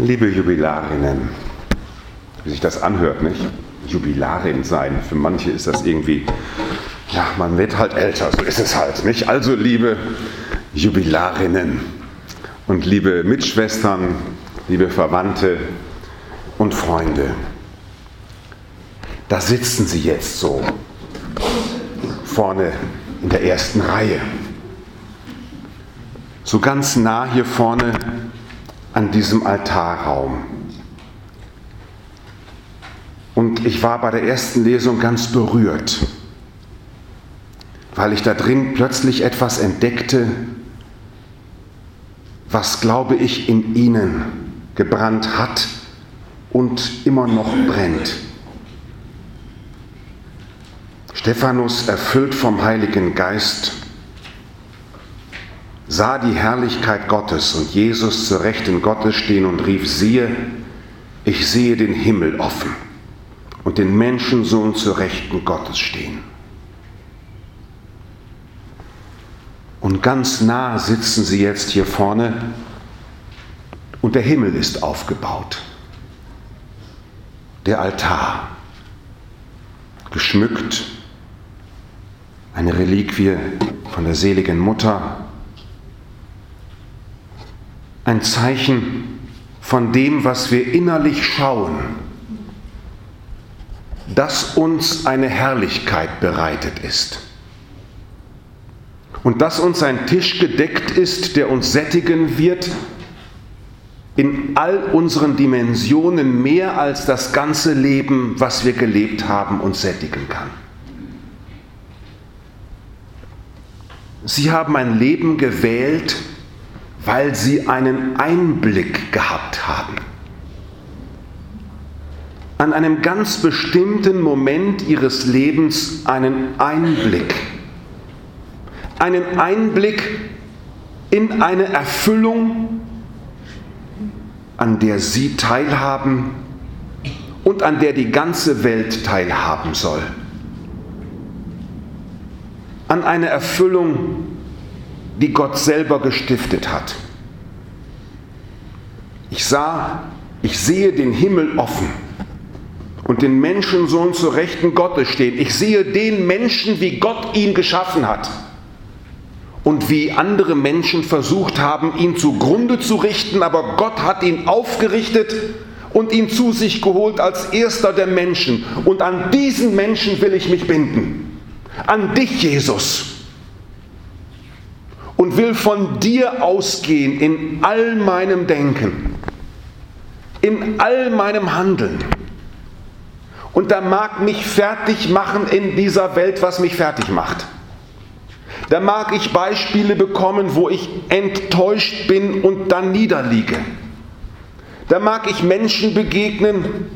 Liebe Jubilarinnen, wie sich das anhört, nicht? Jubilarin sein. Für manche ist das irgendwie, ja, man wird halt älter, so ist es halt, nicht? Also, liebe Jubilarinnen und liebe Mitschwestern, liebe Verwandte und Freunde, da sitzen sie jetzt so vorne in der ersten Reihe. So ganz nah hier vorne an diesem Altarraum. Und ich war bei der ersten Lesung ganz berührt, weil ich da drin plötzlich etwas entdeckte, was, glaube ich, in ihnen gebrannt hat und immer noch brennt. Stephanus, erfüllt vom Heiligen Geist, sah die Herrlichkeit Gottes und Jesus zur Rechten Gottes stehen und rief, siehe, ich sehe den Himmel offen und den Menschensohn zur Rechten Gottes stehen. Und ganz nah sitzen sie jetzt hier vorne und der Himmel ist aufgebaut. Der Altar, geschmückt, eine Reliquie von der seligen Mutter, ein Zeichen von dem, was wir innerlich schauen, dass uns eine Herrlichkeit bereitet ist. Und dass uns ein Tisch gedeckt ist, der uns sättigen wird in all unseren Dimensionen mehr als das ganze Leben, was wir gelebt haben, uns sättigen kann. Sie haben ein Leben gewählt, weil sie einen Einblick gehabt haben. An einem ganz bestimmten Moment ihres Lebens einen Einblick. Einen Einblick in eine Erfüllung, an der sie teilhaben und an der die ganze Welt teilhaben soll. An eine Erfüllung, die Gott selber gestiftet hat. Ich sah, ich sehe den Himmel offen und den Menschensohn zur Rechten Gottes stehen. Ich sehe den Menschen, wie Gott ihn geschaffen hat und wie andere Menschen versucht haben, ihn zugrunde zu richten, aber Gott hat ihn aufgerichtet und ihn zu sich geholt als erster der Menschen. Und an diesen Menschen will ich mich binden. An dich, Jesus will von dir ausgehen in all meinem Denken, in all meinem Handeln. Und da mag mich fertig machen in dieser Welt, was mich fertig macht. Da mag ich Beispiele bekommen, wo ich enttäuscht bin und dann niederliege. Da mag ich Menschen begegnen,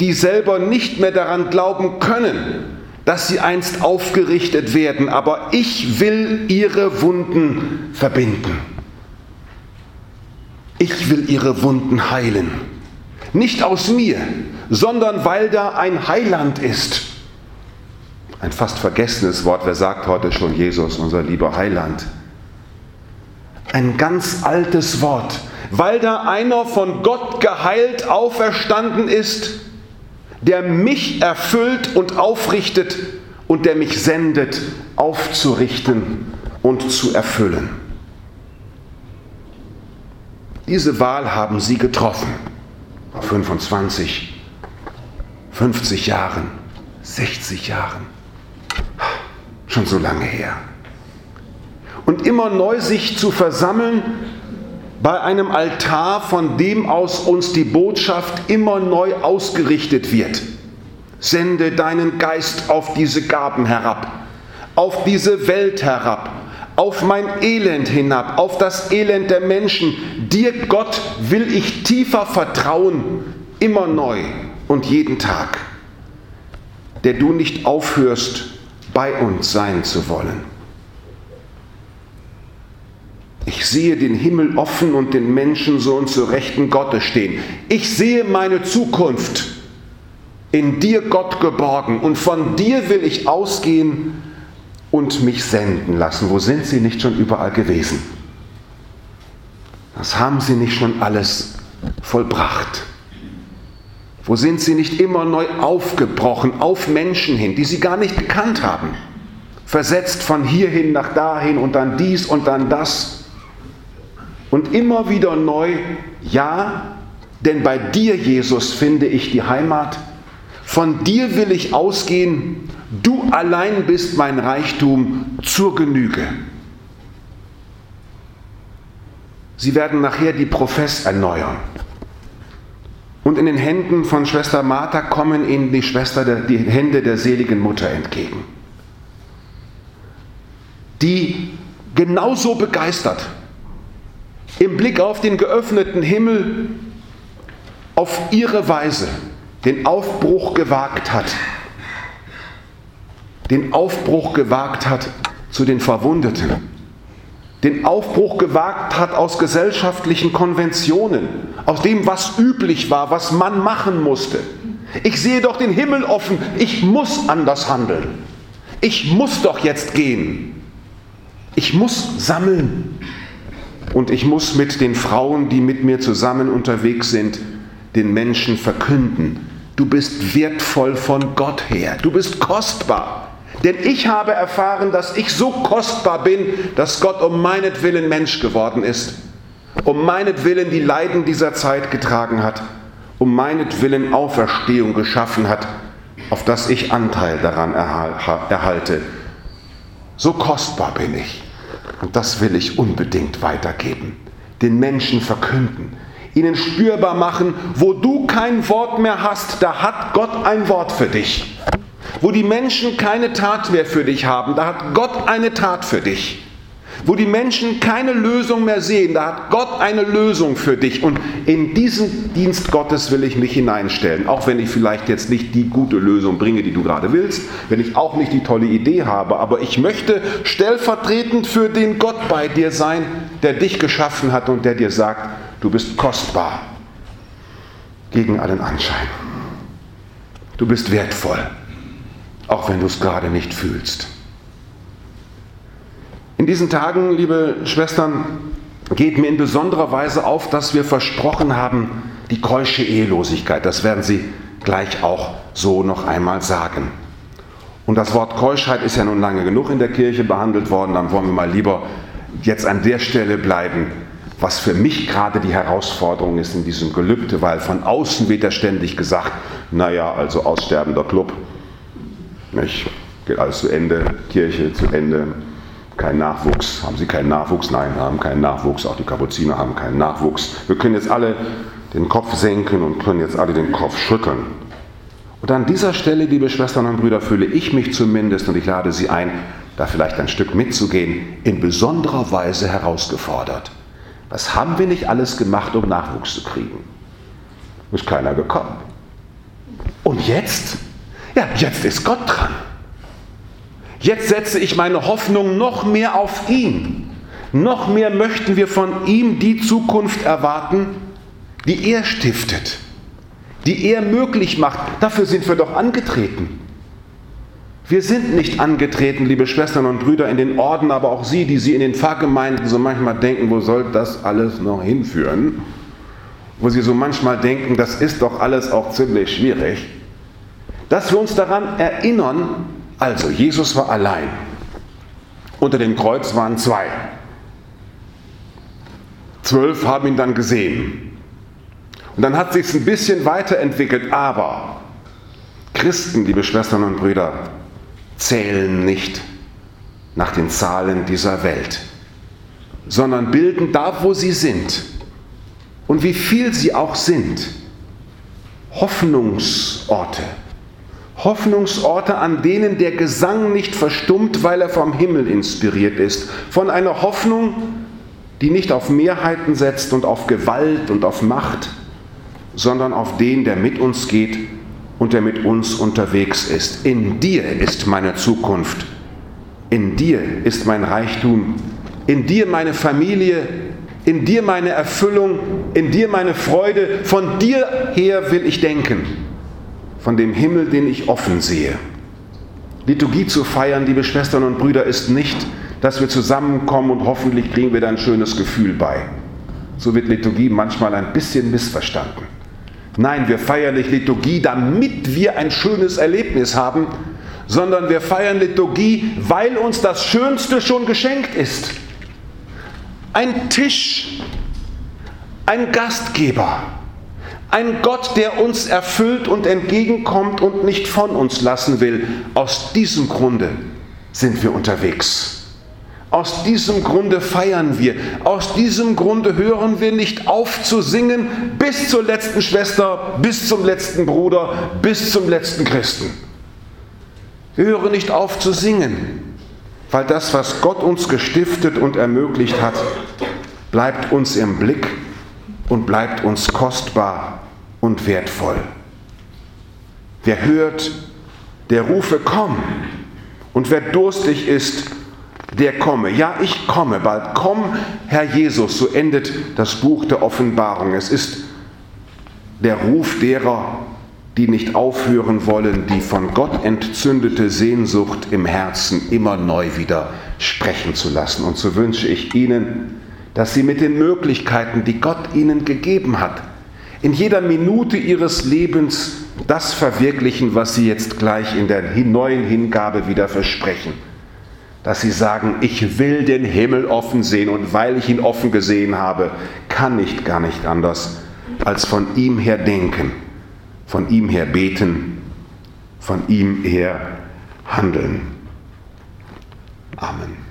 die selber nicht mehr daran glauben können, dass sie einst aufgerichtet werden, aber ich will ihre Wunden verbinden. Ich will ihre Wunden heilen. Nicht aus mir, sondern weil da ein Heiland ist. Ein fast vergessenes Wort, wer sagt heute schon Jesus, unser lieber Heiland? Ein ganz altes Wort, weil da einer von Gott geheilt auferstanden ist, der mich erfüllt und aufrichtet und der mich sendet, aufzurichten und zu erfüllen. Diese Wahl haben Sie getroffen. Vor 25, 50 Jahren, 60 Jahren. Schon so lange her. Und immer neu sich zu versammeln bei einem Altar, von dem aus uns die Botschaft immer neu ausgerichtet wird. Sende deinen Geist auf diese Gaben herab, auf diese Welt herab, auf mein Elend hinab, auf das Elend der Menschen. Dir, Gott, will ich tiefer vertrauen, immer neu und jeden Tag, der du nicht aufhörst, bei uns sein zu wollen. Ich sehe den Himmel offen und den Menschensohn zur Rechten Gottes stehen. Ich sehe meine Zukunft in dir, Gott, geborgen. Und von dir will ich ausgehen und mich senden lassen. Wo sind sie nicht schon überall gewesen? Das haben sie nicht schon alles vollbracht? Wo sind sie nicht immer neu aufgebrochen auf Menschen hin, die sie gar nicht gekannt haben? Versetzt von hierhin nach dahin und dann dies und dann das. Und immer wieder neu, ja, denn bei dir, Jesus, finde ich die Heimat. Von dir will ich ausgehen. Du allein bist mein Reichtum zur Genüge. Sie werden nachher die Profess erneuern. Und in den Händen von Schwester Martha kommen ihnen die, Schwester der, die Hände der seligen Mutter entgegen, die genauso begeistert im Blick auf den geöffneten Himmel auf ihre Weise den Aufbruch gewagt hat, den Aufbruch gewagt hat zu den Verwundeten den Aufbruch gewagt hat aus gesellschaftlichen Konventionen, aus dem, was üblich war, was man machen musste. Ich sehe doch den Himmel offen, ich muss anders handeln. Ich muss doch jetzt gehen. Ich muss sammeln. Und ich muss mit den Frauen, die mit mir zusammen unterwegs sind, den Menschen verkünden. Du bist wertvoll von Gott her. Du bist kostbar. Denn ich habe erfahren, dass ich so kostbar bin, dass Gott um meinetwillen Mensch geworden ist, um meinetwillen die Leiden dieser Zeit getragen hat, um meinetwillen Auferstehung geschaffen hat, auf das ich Anteil daran erhalte. So kostbar bin ich. Und das will ich unbedingt weitergeben. Den Menschen verkünden, ihnen spürbar machen, wo du kein Wort mehr hast, da hat Gott ein Wort für dich. Wo die Menschen keine Tat mehr für dich haben, da hat Gott eine Tat für dich. Wo die Menschen keine Lösung mehr sehen, da hat Gott eine Lösung für dich. Und in diesen Dienst Gottes will ich mich hineinstellen. Auch wenn ich vielleicht jetzt nicht die gute Lösung bringe, die du gerade willst, wenn ich auch nicht die tolle Idee habe, aber ich möchte stellvertretend für den Gott bei dir sein, der dich geschaffen hat und der dir sagt, du bist kostbar gegen allen Anschein. Du bist wertvoll auch wenn du es gerade nicht fühlst. In diesen Tagen, liebe Schwestern, geht mir in besonderer Weise auf, dass wir versprochen haben, die keusche Ehelosigkeit, das werden Sie gleich auch so noch einmal sagen. Und das Wort Keuschheit ist ja nun lange genug in der Kirche behandelt worden, dann wollen wir mal lieber jetzt an der Stelle bleiben, was für mich gerade die Herausforderung ist in diesem Gelübde, weil von außen wird ja ständig gesagt, naja, also aussterbender Club, nicht? Geht alles zu Ende, Kirche zu Ende, kein Nachwuchs. Haben Sie keinen Nachwuchs? Nein, haben keinen Nachwuchs. Auch die Kapuziner haben keinen Nachwuchs. Wir können jetzt alle den Kopf senken und können jetzt alle den Kopf schütteln. Und an dieser Stelle, liebe Schwestern und Brüder, fühle ich mich zumindest, und ich lade Sie ein, da vielleicht ein Stück mitzugehen, in besonderer Weise herausgefordert. Was haben wir nicht alles gemacht, um Nachwuchs zu kriegen? Ist keiner gekommen. Und jetzt? Ja, jetzt ist Gott dran. Jetzt setze ich meine Hoffnung noch mehr auf ihn. Noch mehr möchten wir von ihm die Zukunft erwarten, die er stiftet, die er möglich macht. Dafür sind wir doch angetreten. Wir sind nicht angetreten, liebe Schwestern und Brüder, in den Orden, aber auch Sie, die Sie in den Pfarrgemeinden so manchmal denken, wo soll das alles noch hinführen? Wo Sie so manchmal denken, das ist doch alles auch ziemlich schwierig dass wir uns daran erinnern, also Jesus war allein. Unter dem Kreuz waren zwei. Zwölf haben ihn dann gesehen. Und dann hat sich ein bisschen weiterentwickelt, aber Christen, liebe Schwestern und Brüder, zählen nicht nach den Zahlen dieser Welt, sondern bilden da, wo sie sind und wie viel sie auch sind, Hoffnungsorte Hoffnungsorte, an denen der Gesang nicht verstummt, weil er vom Himmel inspiriert ist. Von einer Hoffnung, die nicht auf Mehrheiten setzt und auf Gewalt und auf Macht, sondern auf den, der mit uns geht und der mit uns unterwegs ist. In dir ist meine Zukunft. In dir ist mein Reichtum. In dir meine Familie. In dir meine Erfüllung. In dir meine Freude. Von dir her will ich denken von dem Himmel, den ich offen sehe. Liturgie zu feiern, liebe Schwestern und Brüder, ist nicht, dass wir zusammenkommen und hoffentlich kriegen wir da ein schönes Gefühl bei. So wird Liturgie manchmal ein bisschen missverstanden. Nein, wir feiern nicht Liturgie, damit wir ein schönes Erlebnis haben, sondern wir feiern Liturgie, weil uns das Schönste schon geschenkt ist. Ein Tisch, ein Gastgeber, ein Gott, der uns erfüllt und entgegenkommt und nicht von uns lassen will. Aus diesem Grunde sind wir unterwegs. Aus diesem Grunde feiern wir. Aus diesem Grunde hören wir nicht auf zu singen bis zur letzten Schwester, bis zum letzten Bruder, bis zum letzten Christen. Wir hören nicht auf zu singen, weil das, was Gott uns gestiftet und ermöglicht hat, bleibt uns im Blick und bleibt uns kostbar und wertvoll. Wer hört, der rufe, komm. Und wer durstig ist, der komme. Ja, ich komme bald. Komm, Herr Jesus. So endet das Buch der Offenbarung. Es ist der Ruf derer, die nicht aufhören wollen, die von Gott entzündete Sehnsucht im Herzen immer neu wieder sprechen zu lassen. Und so wünsche ich Ihnen, dass Sie mit den Möglichkeiten, die Gott Ihnen gegeben hat, in jeder Minute ihres Lebens das verwirklichen, was sie jetzt gleich in der neuen Hingabe wieder versprechen. Dass sie sagen, ich will den Himmel offen sehen und weil ich ihn offen gesehen habe, kann ich gar nicht anders, als von ihm her denken, von ihm her beten, von ihm her handeln. Amen.